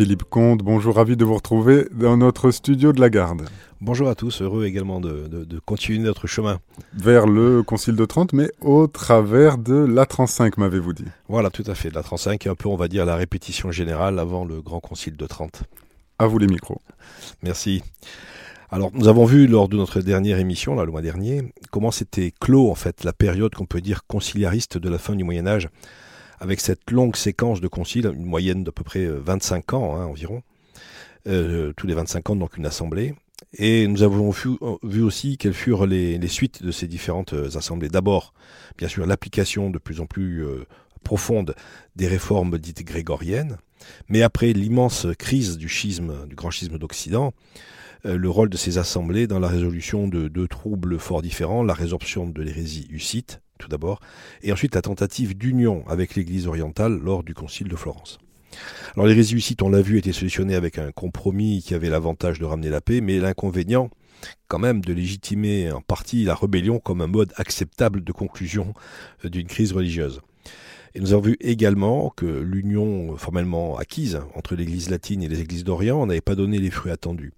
Philippe Comte, bonjour, ravi de vous retrouver dans notre studio de la Garde. Bonjour à tous, heureux également de, continuer notre chemin. Vers le Concile de Trente, mais au travers de l'A35, m'avez-vous dit Voilà, tout à fait. L'A35 est un peu, on va dire, la répétition générale avant le Grand Concile de Trente. À vous les micros. Merci. Alors, nous avons vu lors de notre dernière émission, là, le mois dernier, comment c'était clos, en fait, la période qu'on peut dire conciliariste de la fin du Moyen-Âge, avec cette longue séquence de conciles, une moyenne d'à peu près 25 euh, ans hein, environ, euh, tous les 25 ans, donc une assemblée. Et nous avons vu, aussi quelles furent les, suites de ces différentes euh, assemblées. D'abord, bien sûr, l'application de plus en plus profonde des réformes dites grégoriennes, mais après l'immense crise du schisme, du grand schisme d'Occident, le rôle de ces assemblées dans la résolution de deux troubles fort différents, la résorption de l'hérésie hussite, tout d'abord, et ensuite la tentative d'union avec l'Église orientale lors du Concile de Florence. Alors les résiusites, on l'a vu, étaient solutionnés avec un compromis qui avait l'avantage de ramener la paix, mais l'inconvénient, quand même, de légitimer en partie la rébellion comme un mode acceptable de conclusion euh, d'une crise religieuse. Et nous avons vu également que l'union formellement acquise entre l'Église latine et les Églises d'Orient n'avait pas donné les fruits attendus.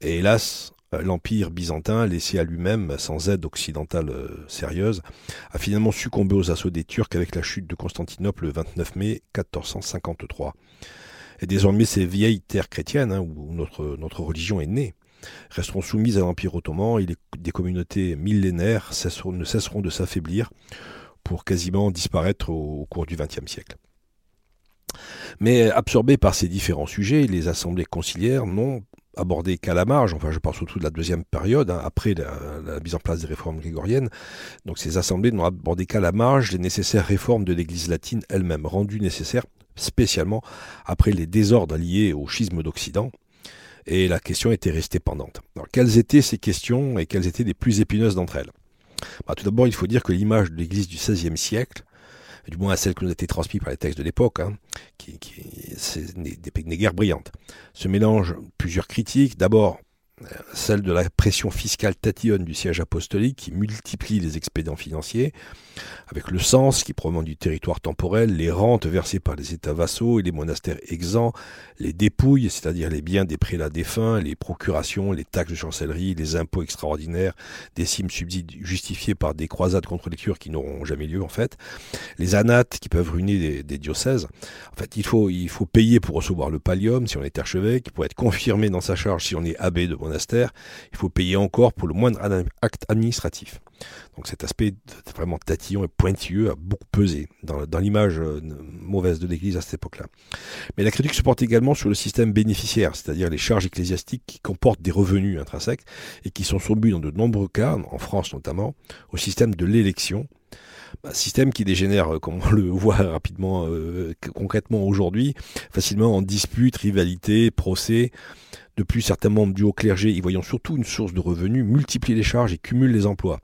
Et hélas, euh, l'Empire byzantin, laissé à lui-même, sans aide occidentale euh, sérieuse, a finalement succombé aux assauts des Turcs avec la chute de Constantinople le 29 mai 1453. Et désormais, ces vieilles terres chrétiennes, hein, où notre, religion est née, resteront soumises à l'Empire ottoman et des communautés millénaires ne cesseront de s'affaiblir pour quasiment disparaître au, cours du XXe siècle. Mais absorbés par ces différents sujets, les assemblées conciliaires n'ont abordé qu'à la marge, enfin je parle surtout de la deuxième période, hein, après la, mise en place des réformes grégoriennes, donc ces assemblées n'ont abordé qu'à la marge les nécessaires réformes de l'Église latine elle-même, rendues nécessaires spécialement après les désordres liés au schisme d'Occident, et la question était restée pendante. Alors, quelles étaient ces questions et quelles étaient les plus épineuses d'entre elles? Bah, Tout d'abord, il faut dire que l'image de l'Église du XVIe siècle, du moins à celle qui nous a été transmise par les textes de l'époque, hein, qui, qui n'est guère brillante. Ce mélange plusieurs critiques, d'abord celle de la pression fiscale tatillonne du siège apostolique qui multiplie les expédients financiers, avec le sens qui provient du territoire temporel, les rentes versées par les États vassaux et les monastères exempts, les dépouilles, c'est-à-dire les biens des prélats défunts, les procurations, les taxes de chancellerie, les impôts extraordinaires, des cimes subsides justifiés par des croisades contre les cures qui n'auront jamais lieu en fait, les anates qui peuvent ruiner des, diocèses. En fait, il faut, il faut payer pour recevoir le pallium si on est archevêque, pour être confirmé dans sa charge si on est abbé de monastère, il faut payer encore pour le moindre acte administratif. Donc cet aspect vraiment tatillon et pointilleux a beaucoup pesé dans, l'image euh, mauvaise de l'Église à cette époque-là. Mais la critique se porte également sur le système bénéficiaire, c'est-à-dire les charges ecclésiastiques qui comportent des revenus intrinsèques et qui sont soumis dans de nombreux cas, en France notamment, au système de l'élection, un système qui dégénère, euh, comme on le voit rapidement, euh, concrètement aujourd'hui, facilement en disputes, rivalités, procès. De plus, certains membres du haut clergé, y voyant surtout une source de revenus, multiplient les charges et cumulent les emplois.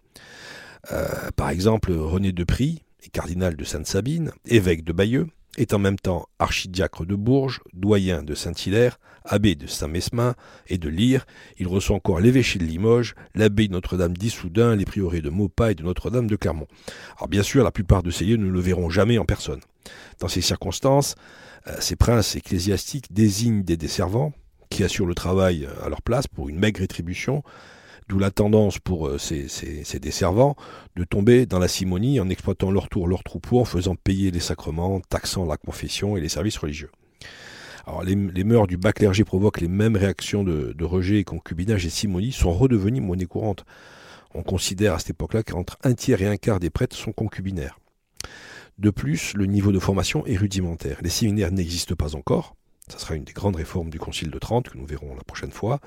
Euh, par exemple, René de Prix, cardinal de Sainte-Sabine, évêque de Bayeux, est en même temps archidiacre de Bourges, doyen de Saint-Hilaire, abbé de Saint-Mesmin et de Lyre. Il reçoit encore l'évêché de Limoges, l'abbaye Notre-Dame d'Issoudun, les prieurés de Maupas et de Notre-Dame de Clermont. Alors bien sûr, la plupart de ces lieux ne le verront jamais en personne. Dans ces circonstances, euh, ces princes ecclésiastiques désignent des desservants qui assurent le travail à leur place pour une maigre rétribution, D'où la tendance pour euh, ces, desservants de tomber dans la simonie en exploitant leur tour, leur troupeau, en faisant payer les sacrements, taxant la confession et les services religieux. Alors les, mœurs du bas clergé provoquent les mêmes réactions de, rejet, concubinage et simonie sont redevenues monnaie courante. On considère à cette époque-là qu'entre un tiers et un quart des prêtres sont concubinaires. De plus, le niveau de formation est rudimentaire. Les séminaires n'existent pas encore. Ce sera une des grandes réformes du Concile de Trente que nous verrons la prochaine fois.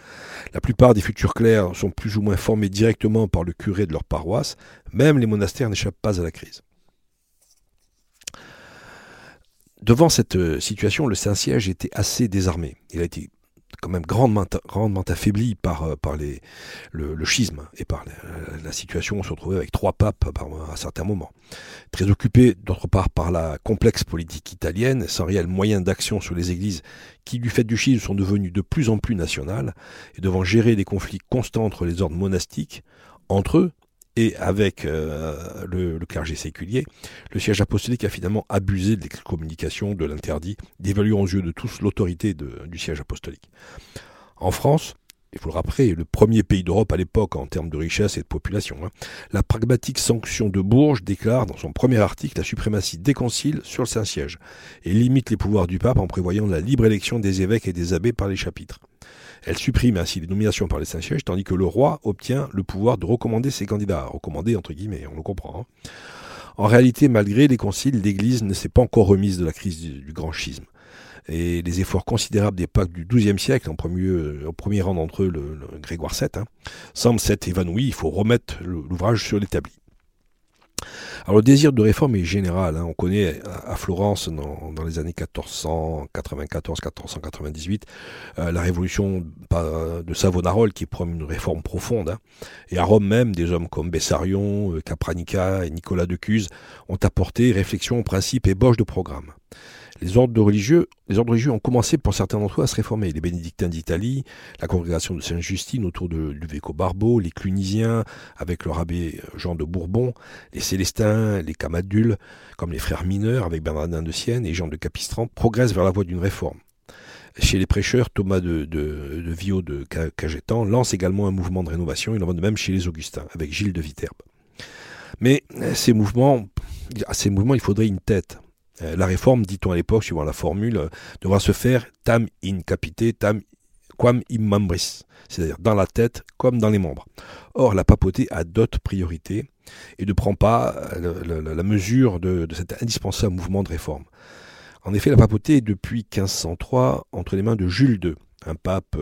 La plupart des futurs clercs sont plus ou moins formés directement par le curé de leur paroisse. Même les monastères n'échappent pas à la crise. Devant cette euh, situation, le Saint-Siège était assez désarmé. Il a été quand même grandement, grandement affaibli par, euh, par les, le, schisme et par la, situation. On se retrouvait avec trois papes à certains moments. Très occupé, d'autre part, par la complexe politique italienne, sans réel moyen d'action sur les églises qui, du fait du schisme, sont devenues de plus en plus nationales, et devant gérer des conflits constants entre les ordres monastiques, entre eux, et avec euh, le, clergé séculier, le siège apostolique a finalement abusé de l'excommunication, de l'interdit, d'évaluer aux yeux de tous l'autorité du siège apostolique. En France, il faut le rappeler, le premier pays d'Europe à l'époque en termes de richesse et de population. Hein. La pragmatique sanction de Bourges déclare dans son premier article la suprématie des conciles sur le Saint-Siège et limite les pouvoirs du pape en prévoyant la libre élection des évêques et des abbés par les chapitres. Elle supprime ainsi les nominations par les Saint-Sièges, tandis que le roi obtient le pouvoir de recommander ses candidats. Recommander entre guillemets, on le comprend. Hein. En réalité, malgré les conciles, l'Église ne s'est pas encore remise de la crise du grand schisme et les efforts considérables des papes du XIIe siècle, en premier, euh, au premier rang d'entre eux le, Grégoire VII, hein, semblent s'être évanouis. Il faut remettre l'ouvrage sur l'établi. Alors le désir de réforme est général. Hein. On connaît à Florence, dans, les années 1494-1498, euh, la révolution de Savonarole qui promet une réforme profonde. Hein. Et à Rome même, des hommes comme Bessarion, euh, Capranica et Nicolas de Cuse ont apporté réflexion, principes et de programme les ordres religieux, les ordres religieux ont commencé pour certains d'entre eux à se réformer. Les bénédictins d'Italie, la congrégation de Sainte-Justine autour de Ludovico Barbeau, les clunisiens avec leur abbé Jean de Bourbon, les célestins, les camadules, comme les frères mineurs avec Bernardin de Sienne et Jean de Capistran, progressent vers la voie d'une réforme. Chez les prêcheurs, Thomas de, de, de Cagetan lance également un mouvement de rénovation. Il en va de même chez les Augustins, avec Gilles de Viterbe. Mais à ces mouvements, il faudrait une tête. Euh, la réforme, dit-on à l'époque, suivant la formule, euh, devra se faire tam in capite, tam quam in membris, c'est-à-dire dans la tête comme dans les membres. Or, la papauté a d'autres priorités et ne prend pas euh, la, mesure de, cet indispensable mouvement de réforme. En effet, la papauté est depuis 1503 entre les mains de Jules II, un pape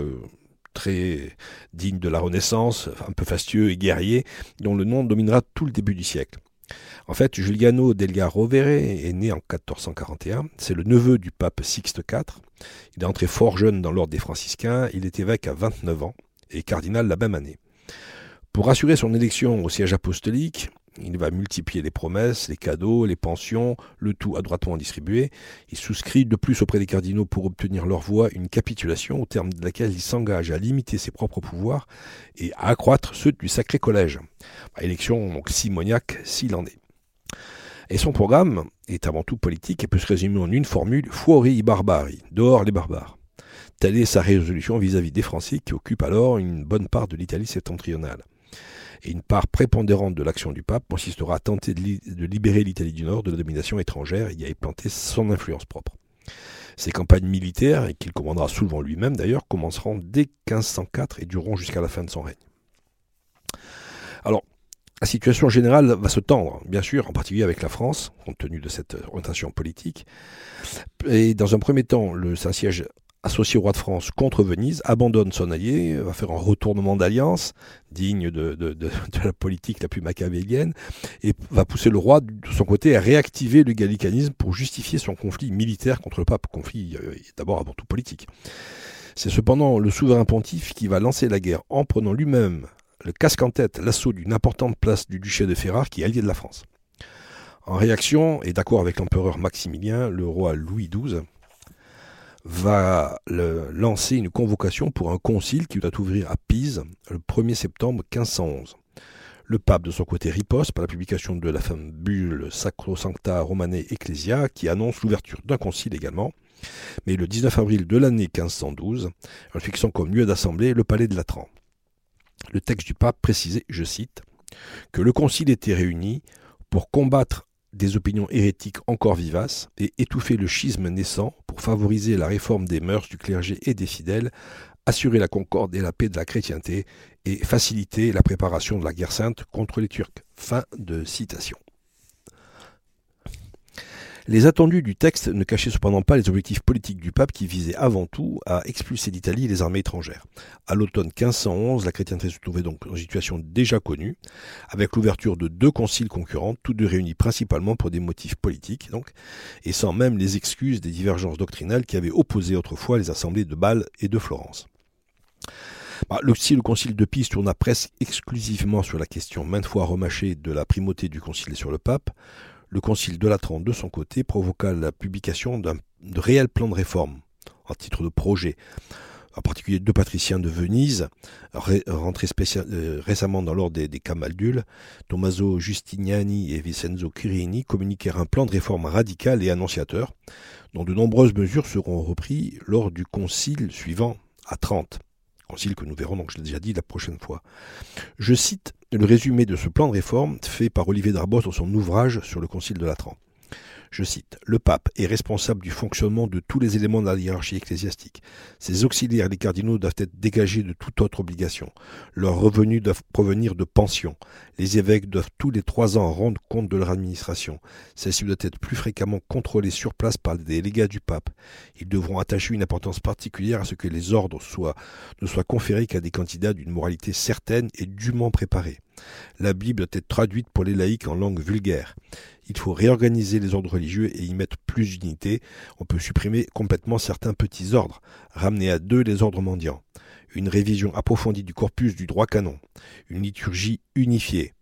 très digne de la Renaissance, un peu fastueux et guerrier, dont le nom dominera tout le début du siècle. En fait, Giuliano Delia Rovere est né en 1441. C'est le neveu du pape Sixte IV. Il est entré fort jeune dans l'ordre des franciscains. Il est évêque à 29 ans et cardinal la même année. Pour assurer son élection au siège apostolique, il va multiplier les promesses, les cadeaux, les pensions, le tout adroitement distribué. Il souscrit de plus auprès des cardinaux pour obtenir leur voix une capitulation au terme de laquelle il s'engage à limiter ses propres pouvoirs et à accroître ceux du Sacré Collège. Élection donc simoniaque s'il en est. Et son programme est avant tout politique et peut se résumer en une formule Fuori barbari, dehors les barbares. Telle est sa résolution vis-à-vis des Français qui occupent alors une bonne part de l'Italie septentrionale. Et une part prépondérante de l'action du pape consistera à tenter de, libérer l'Italie du Nord de la domination étrangère et y planter son influence propre. Ces campagnes militaires, et qu'il commandera souvent lui-même d'ailleurs, commenceront dès 1504 et dureront jusqu'à la fin de son règne. Alors, la situation générale va se tendre, bien sûr, en particulier avec la France, compte tenu de cette orientation politique. Et dans un premier temps, le Saint-Siège associé au roi de France contre Venise, abandonne son allié, va faire un retournement d'alliance, digne de, la politique la plus machiavélienne, et va pousser le roi, de son côté, à réactiver le gallicanisme pour justifier son conflit militaire contre le pape, conflit euh, d'abord avant tout politique. C'est cependant le souverain pontife qui va lancer la guerre en prenant lui-même le casque en tête l'assaut d'une importante place du duché de Ferrare qui est allié de la France. En réaction, et d'accord avec l'empereur Maximilien, le roi Louis XII va lancer une convocation pour un concile qui doit ouvrir à Pise le 1er septembre 1511. Le pape, de son côté, riposte par la publication de la femme bulle Sacrosancta Romanae Ecclesia, qui annonce l'ouverture d'un concile également. Mais le 19 avril de l'année 1512, en fixant comme lieu d'assemblée le palais de Latran. Le texte du pape précisait, je cite, que le concile était réuni pour combattre des opinions hérétiques encore vivaces et étouffer le schisme naissant pour favoriser la réforme des mœurs du clergé et des fidèles, assurer la concorde et la paix de la chrétienté et faciliter la préparation de la guerre sainte contre les Turcs. Fin de citation. Les attendus du texte ne cachaient cependant pas les objectifs politiques du pape qui visaient avant tout à expulser d'Italie les armées étrangères. À l'automne 1511, la chrétienté se trouvait donc une situation déjà connue, avec l'ouverture de deux conciles concurrents, tous deux réunis principalement pour des motifs politiques, donc, et sans même les excuses des divergences doctrinales qui avaient opposé autrefois les assemblées de Bâle et de Florence. Bah, si le concile de Pise tourna presque exclusivement sur la question maintes fois remâchée de la primauté du concile sur le pape, le concile de Latran, de son côté, provoqua la publication d'un réel plan de réforme, en titre de projet, en particulier deux patriciens de Venise, rentrés euh, récemment dans l'ordre des, Camaldules, Tommaso Giustiniani et Vincenzo Quirini, communiquèrent un plan de réforme radical et annonciateur, dont de nombreuses mesures seront reprises lors du concile suivant à Trente. Concile que nous verrons donc, je l'ai déjà dit, la prochaine fois. Je cite le résumé de ce plan de réforme fait par Olivier Darbos dans son ouvrage sur le concile de Latran. Je cite, Le pape est responsable du fonctionnement de tous les éléments de la hiérarchie ecclésiastique. Ses auxiliaires, les cardinaux, doivent être dégagés de toute autre obligation. Leurs revenus doivent provenir de pensions. Les évêques doivent tous les trois ans rendre compte de leur administration. Celle-ci doit être plus fréquemment contrôlée sur place par les délégats du pape. Ils devront attacher une importance particulière à ce que les ordres ne soient conférés qu'à des candidats d'une moralité certaine et dûment préparée. La Bible doit être traduite pour les laïcs en langue vulgaire. Il faut réorganiser les ordres religieux et y mettre plus d'unité. On peut supprimer complètement certains petits ordres, ramener à deux les ordres mendiants. Une révision approfondie du corpus du droit canon. Une liturgie unifiée.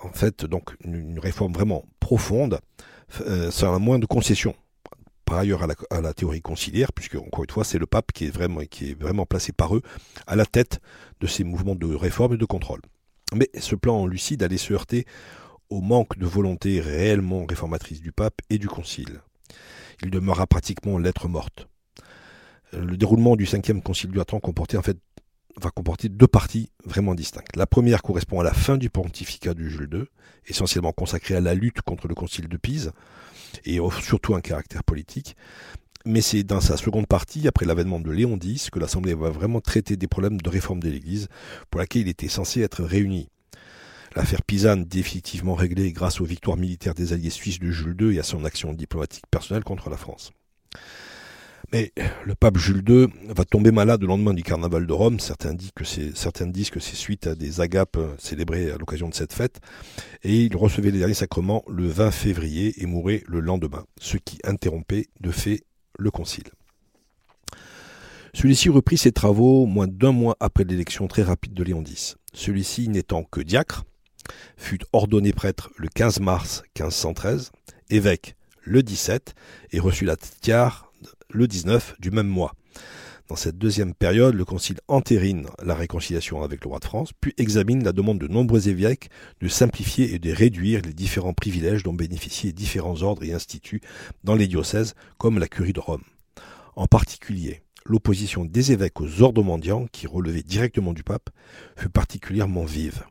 En fait, donc, une réforme vraiment profonde, euh, sans moins de concessions par ailleurs à la, théorie conciliaire, puisque encore une fois c'est le pape qui est vraiment placé par eux à la tête de ces mouvements de réforme et de contrôle. Mais ce plan lucide allait se heurter au manque de volonté réellement réformatrice du pape et du concile. Il demeura pratiquement lettre morte. Euh, le déroulement du cinquième concile du Latran comportait en fait va comporter deux parties vraiment distinctes. La première correspond à la fin du pontificat de Jules II, essentiellement consacré à la lutte contre le concile de Pise, et surtout un caractère politique. Mais c'est dans sa seconde partie, après l'avènement de Léon X, que l'Assemblée va vraiment traiter des problèmes de réforme de l'Église, pour laquelle il était censé être réuni. L'affaire Pisane définitivement réglée grâce aux victoires militaires des alliés suisses de Jules II et à son action diplomatique personnelle contre la France. Mais le pape Jules II va tomber malade le lendemain du carnaval de Rome. Certains disent que c'est, certains disent que c'est suite à des agapes célébrées à l'occasion de cette fête. Et il recevait les derniers sacrements le 20 février et mourait le lendemain, ce qui interrompait de fait le concile. Celui-ci reprit ses travaux moins d'un mois après l'élection très rapide de Léon X. Celui-ci n'étant que diacre, fut ordonné prêtre le 15 mars 1513, évêque le 17 et reçut la tiare le 19 du même mois. Dans cette deuxième période, le Concile entérine la réconciliation avec le roi de France, puis examine la demande de nombreux évêques de simplifier et de réduire les différents privilèges dont bénéficiaient différents ordres et instituts dans les diocèses, comme la curie de Rome. En particulier, l'opposition des évêques aux ordres mendiants, qui relevaient directement du pape, fut particulièrement vive.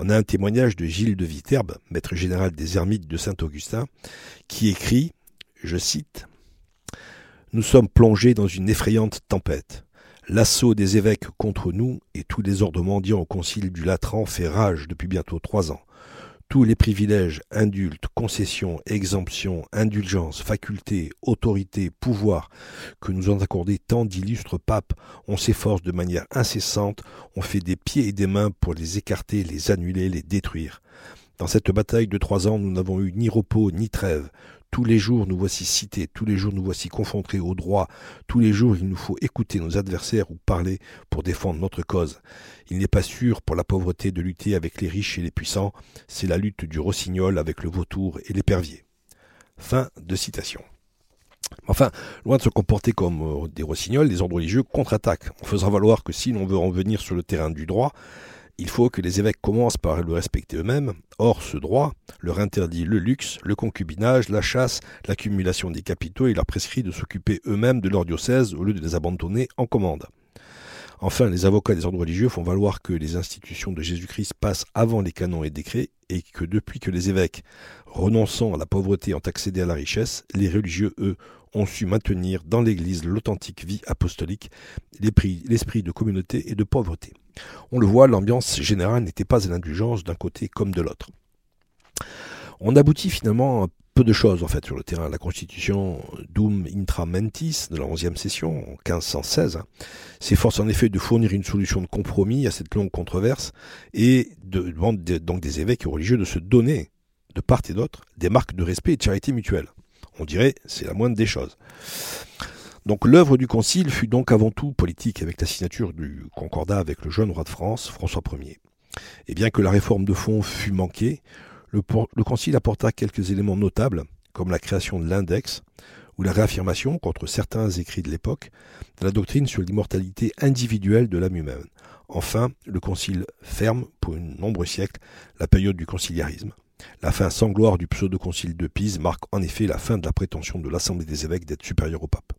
On a un témoignage de Gilles de Viterbe, maître général des ermites de Saint-Augustin, qui écrit, je cite, Nous sommes plongés dans une effrayante tempête. L'assaut des évêques contre nous et tous les ordres mendiants au concile du Latran fait rage depuis bientôt trois ans tous les privilèges, indultes, concessions, exemptions, indulgences, facultés, autorités, pouvoirs que nous ont accordés tant d'illustres papes, on s'efforce de manière incessante, on fait des pieds et des mains pour les écarter, les annuler, les détruire. Dans cette bataille de trois ans, nous n'avons eu ni repos ni trêve. Tous les jours nous voici cités, tous les jours nous voici confrontés au droit, tous les jours il nous faut écouter nos adversaires ou parler pour défendre notre cause. Il n'est pas sûr pour la pauvreté de lutter avec les riches et les puissants, c'est la lutte du rossignol avec le vautour et l'épervier. Fin de citation. Enfin, loin de se comporter comme euh, des rossignols, les ordres religieux contre-attaquent, On faisant valoir que si l'on veut en venir sur le terrain du droit, il faut que les évêques commencent par le respecter eux-mêmes. Or, ce droit leur interdit le luxe, le concubinage, la chasse, l'accumulation des capitaux et leur prescrit de s'occuper eux-mêmes de leur diocèse au lieu de les abandonner en commande. Enfin, les avocats des ordres religieux font valoir que les institutions de Jésus-Christ passent avant les canons et décrets et que depuis que les évêques, renonçant à la pauvreté, ont accédé à la richesse, les religieux, eux, ont su maintenir dans l'Église l'authentique vie apostolique, l'esprit de communauté et de pauvreté. On le voit, l'ambiance générale n'était pas à l'indulgence d'un côté comme de l'autre. On aboutit finalement à peu de choses en fait sur le terrain. La constitution Dum Intra Mentis de la 11e session en 1516 s'efforce en effet de fournir une solution de compromis à cette longue controverse et demande donc des évêques religieux de se donner de part et d'autre des marques de respect et de charité mutuelle. On dirait c'est la moindre des choses. Donc l'œuvre du Concile fut donc avant tout politique avec la signature du concordat avec le jeune roi de France, François Ier. Et bien que la réforme de fond fût manquée, le, Concile apporta quelques éléments notables, comme la création de l'index, ou la réaffirmation, contre certains écrits de l'époque, de la doctrine sur l'immortalité individuelle de l'âme humaine. Enfin, le concile ferme, pour de nombreux siècles, la période du conciliarisme. La fin sans gloire du pseudo-concile de Pise marque en effet la fin de la prétention de l'Assemblée des évêques d'être supérieure au pape.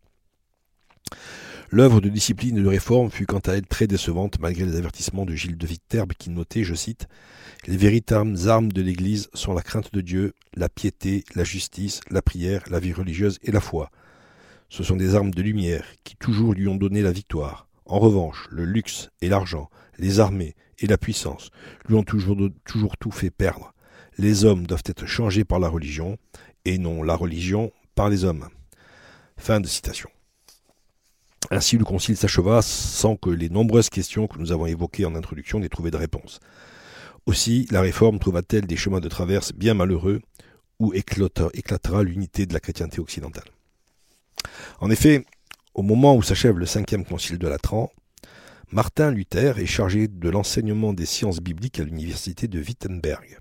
L'œuvre de discipline et de réforme fut quant à elle très décevante malgré les avertissements de Gilles de Viterbe qui notait, je cite, Les véritables armes de l'Église sont la crainte de Dieu, la piété, la justice, la prière, la vie religieuse et la foi. Ce sont des armes de lumière qui toujours lui ont donné la victoire. En revanche, le luxe et l'argent, les armées et la puissance lui ont toujours, toujours tout fait perdre. Les hommes doivent être changés par la religion, et non la religion par les hommes. Fin de citation. Ainsi, le concile s'acheva sans que les nombreuses questions que nous avons évoquées en introduction n'aient trouvé de réponse. Aussi, la réforme trouva-t-elle des chemins de traverse bien malheureux où éclatera l'unité de la chrétienté occidentale. En effet, au moment où s'achève le cinquième concile de Latran, Martin Luther est chargé de l'enseignement des sciences bibliques à l'université de Wittenberg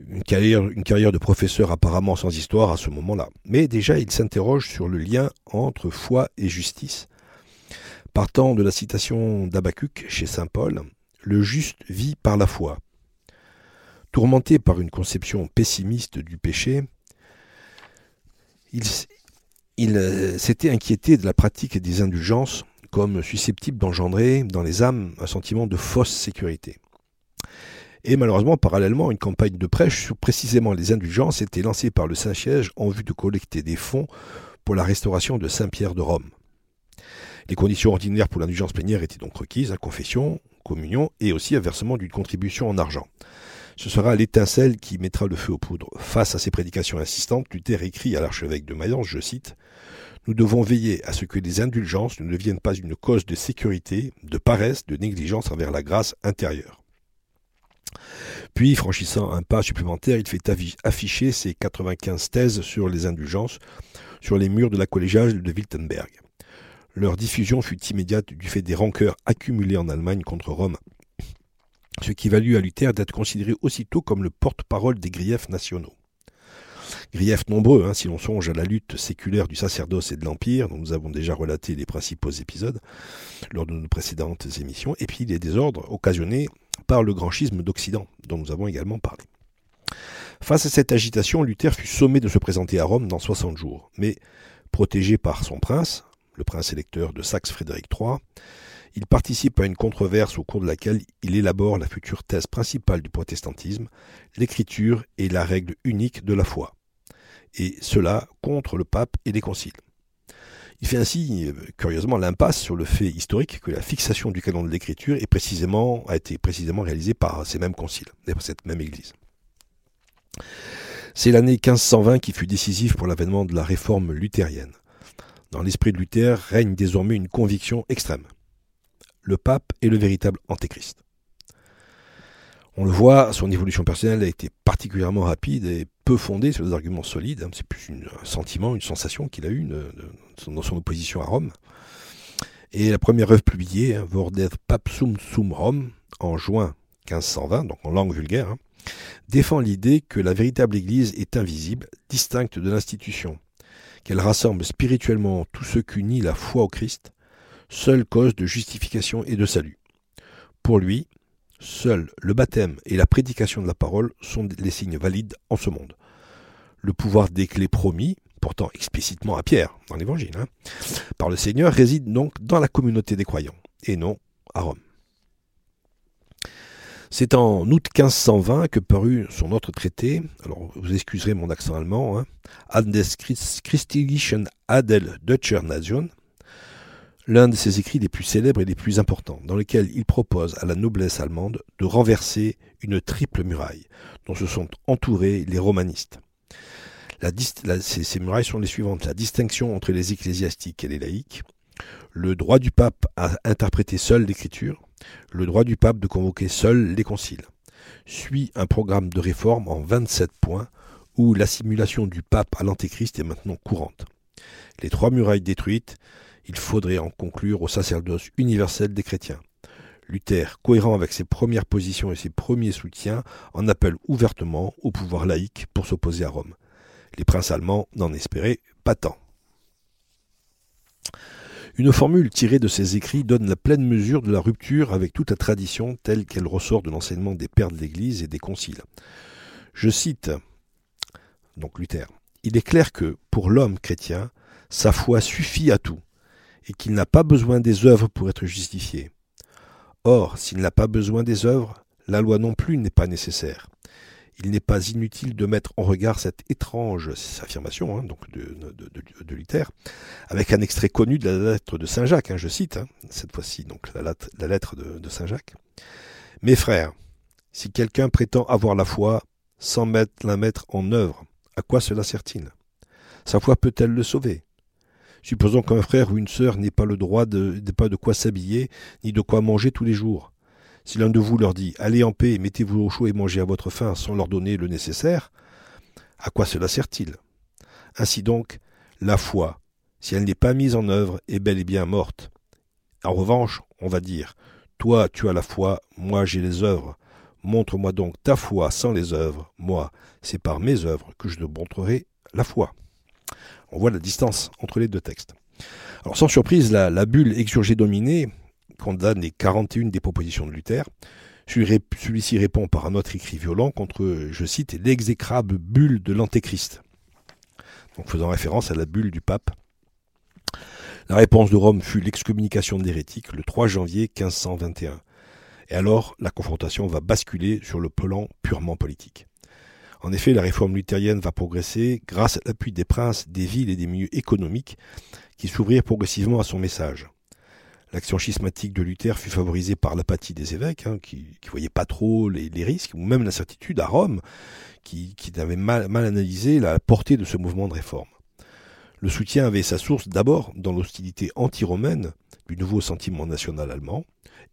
une carrière, de professeur apparemment sans histoire à ce moment-là. Mais déjà, il s'interroge sur le lien entre foi et justice. Partant de la citation d'Abacuc chez Saint Paul, le juste vit par la foi. Tourmenté par une conception pessimiste du péché, il, il euh, s'était inquiété de la pratique des indulgences comme susceptible d'engendrer dans les âmes un sentiment de fausse sécurité. Et malheureusement, parallèlement, une campagne de prêche sur précisément les indulgences était lancée par le Saint-Siège en vue de collecter des fonds pour la restauration de Saint-Pierre de Rome. Les conditions ordinaires pour l'indulgence plénière étaient donc requises, à confession, communion et aussi un versement d'une contribution en argent. Ce sera l'étincelle qui mettra le feu aux poudres. Face à ces prédications insistantes, Luther écrit à l'archevêque de Mayence, je cite, Nous devons veiller à ce que les indulgences ne deviennent pas une cause de sécurité, de paresse, de négligence envers la grâce intérieure. Puis, franchissant un pas supplémentaire, il fait afficher ses 95 thèses sur les indulgences sur les murs de la collégiale de Wittenberg. Leur diffusion fut immédiate du fait des rancœurs accumulées en Allemagne contre Rome, ce qui valut à Luther d'être considéré aussitôt comme le porte-parole des griefs nationaux. Griefs nombreux, hein, si l'on songe à la lutte séculaire du sacerdoce et de l'Empire, dont nous avons déjà relaté les principaux épisodes lors de nos précédentes émissions, et puis les désordres occasionnés par le grand schisme d'Occident, dont nous avons également parlé. Face à cette agitation, Luther fut sommé de se présenter à Rome dans 60 jours, mais protégé par son prince, le prince électeur de Saxe Frédéric III, il participe à une controverse au cours de laquelle il élabore la future thèse principale du protestantisme, l'écriture et la règle unique de la foi, et cela contre le pape et les conciles. Il fait ainsi, euh, curieusement, l'impasse sur le fait historique que la fixation du canon de l'écriture a été précisément réalisée par ces mêmes conciles, cette même Église. C'est l'année 1520 qui fut décisive pour l'avènement de la réforme luthérienne. Dans l'esprit de Luther règne désormais une conviction extrême. Le pape est le véritable antéchrist. On le voit, son évolution personnelle a été particulièrement rapide et peu fondée sur des arguments solides. Hein. C'est plus un sentiment, une sensation qu'il a eu dans son opposition à Rome. Et la première œuvre publiée, hein, Papsum Sum Rome, en juin 1520, donc en langue vulgaire, hein, défend l'idée que la véritable Église est invisible, distincte de l'institution, qu'elle rassemble spirituellement tous ceux qu'unit la foi au Christ, seule cause de justification et de salut. Pour lui, Seuls le baptême et la prédication de la parole sont les signes valides en ce monde. Le pouvoir des clés promis, pourtant explicitement à Pierre dans l'Évangile, hein, par le Seigneur réside donc dans la communauté des croyants, et non à Rome. C'est en août 1520 que parut son autre traité, alors vous excuserez mon accent allemand, hein, Christlichen Adel Deutscher l'un de ses écrits les plus célèbres et les plus importants, dans lequel il propose à la noblesse allemande de renverser une triple muraille, dont se sont entourés les romanistes. Ces, murailles sont les suivantes. La distinction entre les ecclésiastiques et les laïcs, le droit du pape à interpréter seul l'écriture, le droit du pape de convoquer seul les conciles. Suit un programme de réforme en 27 points où l'assimilation du pape à l'antéchrist est maintenant courante. Les trois murailles détruites, il faudrait en conclure au sacerdoce universel des chrétiens. Luther, cohérent avec ses premières positions et ses premiers soutiens, en appelle ouvertement au pouvoir laïque pour s'opposer à Rome. Les princes allemands n'en espéraient pas tant. Une formule tirée de ces écrits donne la pleine mesure de la rupture avec toute la tradition telle qu'elle ressort de l'enseignement des pères de l'Église et des conciles. Je cite donc Luther. Il est clair que, pour l'homme chrétien, sa foi suffit à tout, et qu'il n'a pas besoin des œuvres pour être justifié. Or, s'il n'a pas besoin des œuvres, la loi non plus n'est pas nécessaire. Il n'est pas inutile de mettre en regard cette étrange affirmation hein, donc de, Luther, avec un extrait connu de la lettre de Saint Jacques, hein, je cite, hein, cette fois-ci donc la, la lettre de Saint Jacques. Mes frères, si quelqu'un prétend avoir la foi sans mettre, la mettre en œuvre, à quoi cela sert-il? Sa foi peut-elle le sauver? Supposons qu'un frère ou une sœur n'ait pas le droit de, pas de quoi s'habiller, ni de quoi manger tous les jours. Si l'un de vous leur dit Allez en paix, mettez-vous au chaud et mangez à votre faim sans leur donner le nécessaire, à quoi cela sert-il? Ainsi donc, la foi, si elle n'est pas mise en œuvre, est bel et bien morte. En revanche, on va dire Toi, tu as la foi, moi j'ai les œuvres. Montre-moi donc ta foi sans les œuvres. Moi, c'est par mes œuvres que je te montrerai la foi. On voit la distance entre les deux textes. Alors sans surprise, la, bulle exurgée dominée condamne les 41 des propositions de Luther. Celui-ci répond par un autre écrit violent contre, je cite, l'exécrable bulle de l'Antéchrist. Donc faisant référence à la bulle du pape. La réponse de Rome fut l'excommunication d'hérétiques le 3 janvier 1521. Et alors, la confrontation va basculer sur le plan purement politique. En effet, la réforme luthérienne va progresser grâce à l'appui des princes, des villes et des milieux économiques qui s'ouvrirent progressivement à son message. L'action schismatique de Luther fut favorisée par l'apathie des évêques, hein, qui ne voyaient pas trop les, risques, ou même l'incertitude à Rome, qui, avait mal analysé la portée de ce mouvement de réforme. Le soutien avait sa source d'abord dans l'hostilité anti-romaine du nouveau sentiment national allemand,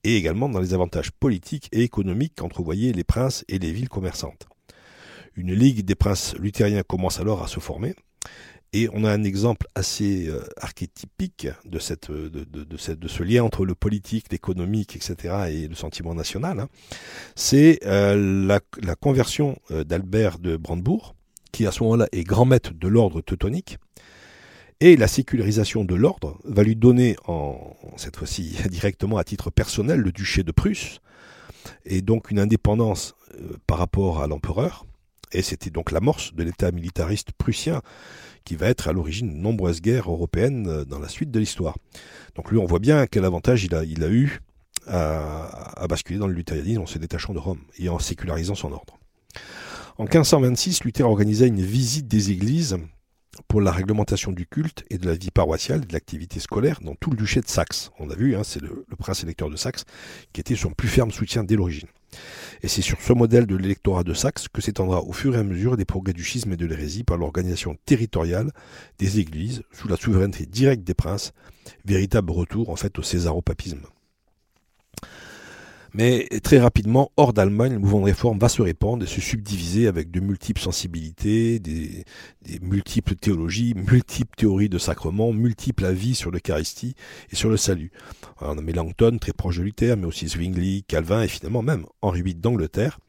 et également dans les avantages politiques et économiques qu'entrevoyaient les princes et les villes commerçantes. Une ligue des princes luthériens commence alors à se former. Et on a un exemple assez euh, archétypique de, cette, de, de, de, ce lien entre le politique, l'économique, etc. et le sentiment national. Hein. C'est euh, la, la, conversion euh, d'Albert de Brandebourg, qui à ce moment-là est grand maître de l'ordre teutonique. Et la sécularisation de l'ordre va lui donner, en, cette fois-ci directement à titre personnel, le duché de Prusse, et donc une indépendance par rapport à l'empereur, et c'était donc l'amorce de l'État militariste prussien qui va être à l'origine de nombreuses guerres européennes euh, dans la suite de l'histoire. Donc lui, on voit bien quel avantage il a, eu à, basculer dans le luthérianisme en se détachant de Rome et en sécularisant son ordre. En 1526, Luther organisa une visite des églises pour la réglementation du culte et de la vie paroissiale et de l'activité scolaire dans tout le duché de Saxe. On a vu, hein, c'est le, prince électeur de Saxe qui était son plus ferme soutien dès l'origine. Et c'est sur ce modèle de l'électorat de Saxe que s'étendra au fur et à mesure des progrès du schisme et de l'hérésie par l'organisation territoriale des églises sous la souveraineté directe des princes, véritable retour en fait au césaropapisme. Mais très rapidement, hors d'Allemagne, le mouvement de réforme va se répandre et se subdiviser avec de multiples sensibilités, des, multiples théologies, multiples théories de sacrements, multiples avis sur l'Eucharistie et sur le salut. on a Melanchthon, très proche de Luther, mais aussi Zwingli, Calvin et finalement même Henri VIII d'Angleterre,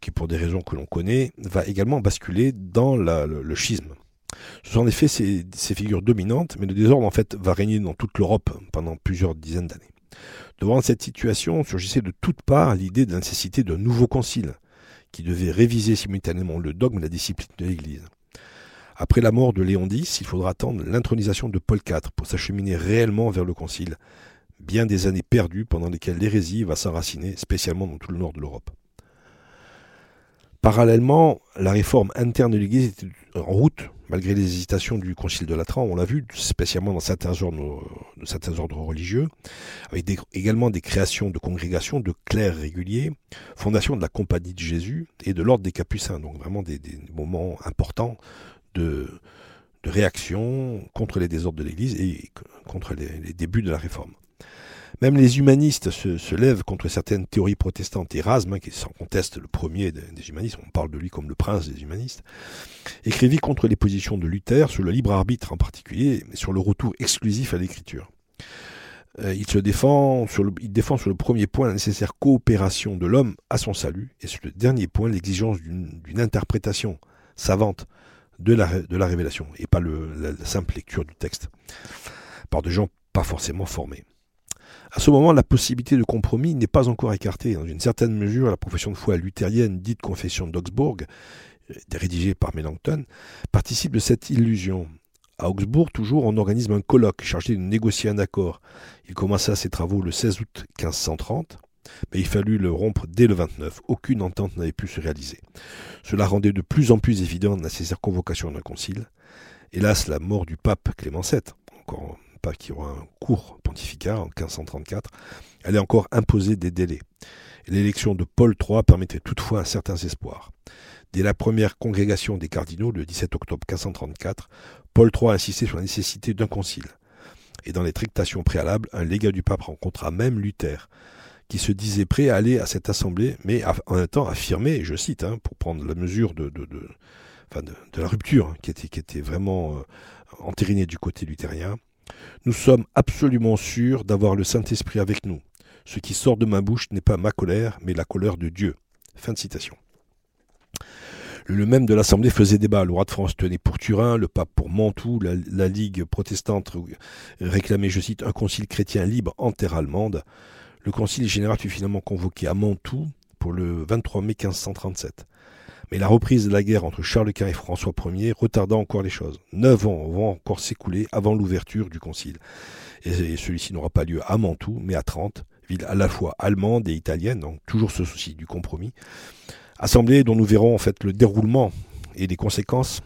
qui pour des raisons que l'on connaît, va également basculer dans le, schisme. Ce sont en effet ces, ces figures dominantes, mais le désordre en fait va régner dans toute l'Europe pendant plusieurs dizaines d'années. Devant cette situation surgissait de toutes parts l'idée de la nécessité d'un nouveau concile, qui devait réviser simultanément le dogme et la discipline de l'Église. Après la mort de Léon X, il faudra attendre l'intronisation de Paul IV pour s'acheminer réellement vers le concile, bien des années perdues pendant lesquelles l'hérésie va s'enraciner, spécialement dans tout le nord de l'Europe. Parallèlement, la réforme interne de l'Église était en route, malgré les hésitations du Concile de Latran, on l'a vu, spécialement dans certains ordres, ordres religieux, avec également des créations de congrégations, de clercs réguliers, fondation de la Compagnie de Jésus et de l'ordre des Capucins, donc vraiment des, moments importants de, réaction contre les désordres de l'Église et contre les débuts de la réforme. Même les humanistes se, lèvent contre certaines théories protestantes. Erasme, qui sans conteste le premier des, humanistes, on parle de lui comme le prince des humanistes, écrivit contre les positions de Luther sur le libre arbitre en particulier, mais sur le retour exclusif à l'écriture. Euh, il se défend sur, le, premier point la nécessaire coopération de l'homme à son salut, et sur le dernier point l'exigence d'une interprétation savante de la, révélation et pas la, simple lecture du texte par des gens pas forcément formés. À ce moment, la possibilité de compromis n'est pas encore écartée. Dans une certaine mesure, la profession de foi luthérienne, dite confession d'Augsbourg, euh, rédigée par Melanchthon, participe de cette illusion. À Augsbourg, toujours, on organise un colloque chargé de négocier un accord. Il commença ses travaux le 16 août 1530, mais il fallut le rompre dès le 29. Aucune entente n'avait pu se réaliser. Cela rendait de plus en plus évident la nécessaire convocation d'un concile. Hélas, la mort du pape Clément VII, encore un pape qui aura un court pontificat en 1534, allait encore imposer des délais. L'élection de Paul III permettait toutefois un certain espoir. Dès la première congrégation des cardinaux, le 17 octobre 1534, Paul III insistait sur la nécessité d'un concile. Et dans les tractations préalables, un légat du pape rencontra même Luther, qui se disait prêt à aller à cette assemblée, mais en même temps affirmé, je cite, hein, pour prendre la mesure de, la rupture hein, qui, était, qui était vraiment euh, entérinée du côté luthérien, nous sommes absolument sûrs d'avoir le Saint-Esprit avec nous. Ce qui sort de ma bouche n'est pas ma colère, mais la colère de Dieu. Fin de citation. Le même de l'Assemblée faisait débat. Le roi de France tenait pour Turin, le pape pour Mantoue, la, Ligue protestante réclamait, je cite, un concile chrétien libre en terre allemande. Le concile général fut finalement convoqué à Mantoue pour le 23 mai 1537. Mais la reprise de la guerre entre Charles Quint et François Ier retarda encore les choses. Neuf ans vont encore s'écouler avant l'ouverture du concile. Et celui-ci n'aura pas lieu à Mantoue, mais à Trente, ville à la fois allemande et italienne, donc toujours ce souci du compromis. Assemblée dont nous verrons en fait le déroulement et les conséquences.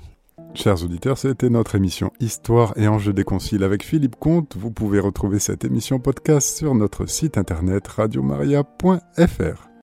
Chers auditeurs, c'était notre émission Histoire et enjeux des conciles avec Philippe Comte. Vous pouvez retrouver cette émission podcast sur notre site internet radiomaria.fr.